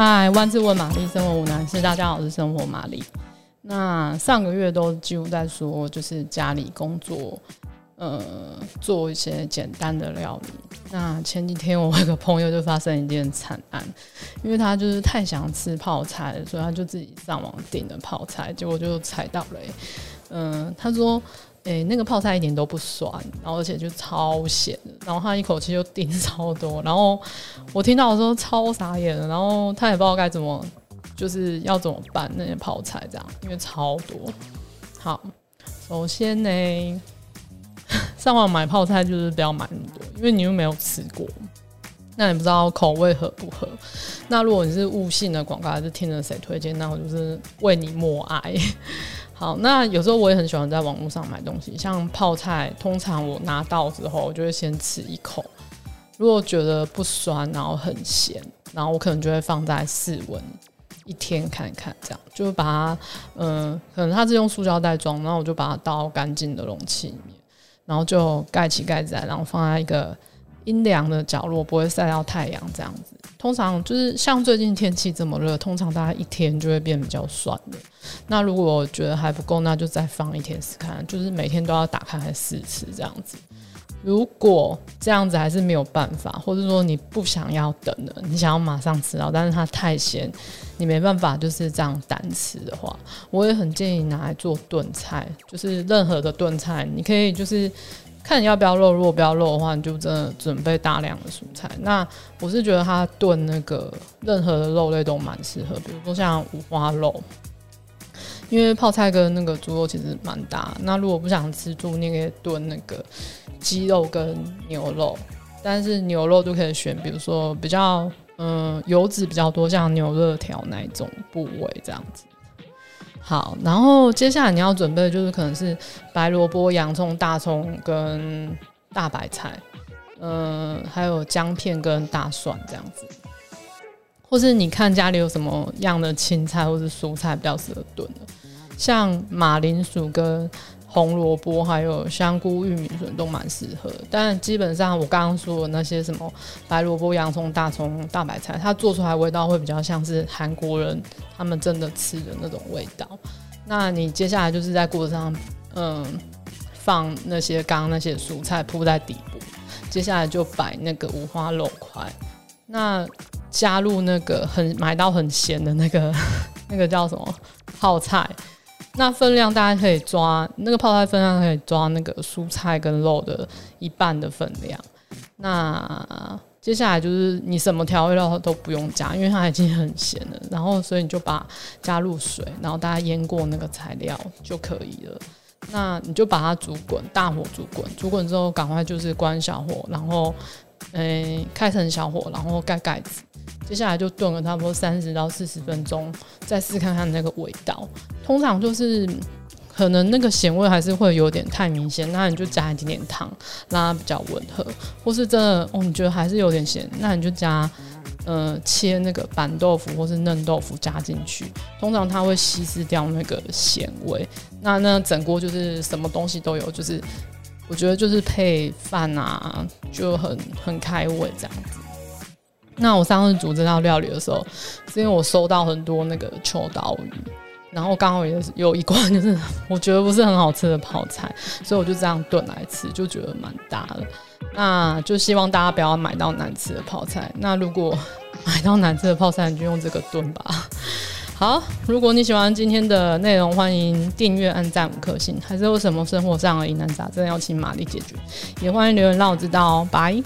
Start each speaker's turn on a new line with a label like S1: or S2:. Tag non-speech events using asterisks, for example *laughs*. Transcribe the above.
S1: 嗨，万事问玛丽，生活无难事。大家好，我是生活玛丽。那上个月都几乎在说，就是家里工作，呃，做一些简单的料理。那前几天我有个朋友就发生一件惨案，因为他就是太想吃泡菜，所以他就自己上网订了泡菜，结果就踩到雷。嗯、他说。诶、那个泡菜一点都不酸，然后而且就超咸的，然后他一口气就订超多，然后我听到的时候超傻眼的，然后他也不知道该怎么，就是要怎么办那些泡菜这样，因为超多。好，首先呢，上网买泡菜就是不要买那么多，因为你又没有吃过，那也不知道口味合不合。那如果你是悟性的广告，还是听了谁推荐，那我就是为你默哀。好，那有时候我也很喜欢在网络上买东西，像泡菜，通常我拿到之后，我就会先吃一口，如果觉得不酸，然后很咸，然后我可能就会放在室温一天看看，这样。就把它，嗯、可能它是用塑胶袋装，然后我就把它倒干净的容器里面，然后就盖起盖子来，然后放在一个阴凉的角落，不会晒到太阳，这样子。通常就是像最近天气这么热，通常大概一天就会变比较酸的。那如果觉得还不够，那就再放一天试看，就是每天都要打开来试吃这样子。如果这样子还是没有办法，或者说你不想要等了，你想要马上吃到，但是它太咸，你没办法就是这样单吃的话，我也很建议拿来做炖菜，就是任何的炖菜，你可以就是。看你要不要肉，如果不要肉的话，你就真的准备大量的蔬菜。那我是觉得它炖那个任何的肉类都蛮适合，比如说像五花肉，因为泡菜跟那个猪肉其实蛮搭。那如果不想吃猪，你可以炖那个鸡肉跟牛肉，但是牛肉就可以选，比如说比较嗯油脂比较多，像牛肉条那一种部位这样子。好，然后接下来你要准备的就是可能是白萝卜、洋葱、大葱跟大白菜，嗯，还有姜片跟大蒜这样子，或是你看家里有什么样的青菜或是蔬菜比较适合炖的，像马铃薯跟。红萝卜还有香菇、玉米笋都蛮适合，但基本上我刚刚说的那些什么白萝卜、洋葱、大葱、大白菜，它做出来味道会比较像是韩国人他们真的吃的那种味道。那你接下来就是在锅上，嗯，放那些刚刚那些蔬菜铺在底部，接下来就摆那个五花肉块，那加入那个很买到很咸的那个 *laughs* 那个叫什么泡菜。那分量大家可以抓，那个泡菜分量可以抓那个蔬菜跟肉的一半的分量。那接下来就是你什么调味料都不用加，因为它已经很咸了。然后所以你就把加入水，然后大家腌过那个材料就可以了。那你就把它煮滚，大火煮滚，煮滚之后赶快就是关小火，然后诶、开成小火，然后盖盖子。接下来就炖了差不多三十到四十分钟，再试看看那个味道。通常就是可能那个咸味还是会有点太明显，那你就加一点点糖，让它比较温和。或是真的哦，你觉得还是有点咸，那你就加呃切那个板豆腐或是嫩豆腐加进去，通常它会稀释掉那个咸味。那那整锅就是什么东西都有，就是我觉得就是配饭啊就很很开胃这样子。那我上次煮这道料理的时候，是因为我收到很多那个秋刀鱼，然后刚好也是有一罐，就是我觉得不是很好吃的泡菜，所以我就这样炖来吃，就觉得蛮搭的。那就希望大家不要买到难吃的泡菜。那如果 *laughs* 买到难吃的泡菜，你就用这个炖吧。好，如果你喜欢今天的内容，欢迎订阅、按赞五颗星。还是有什么生活上的疑难杂症要请玛丽解决，也欢迎留言让我知道哦。拜。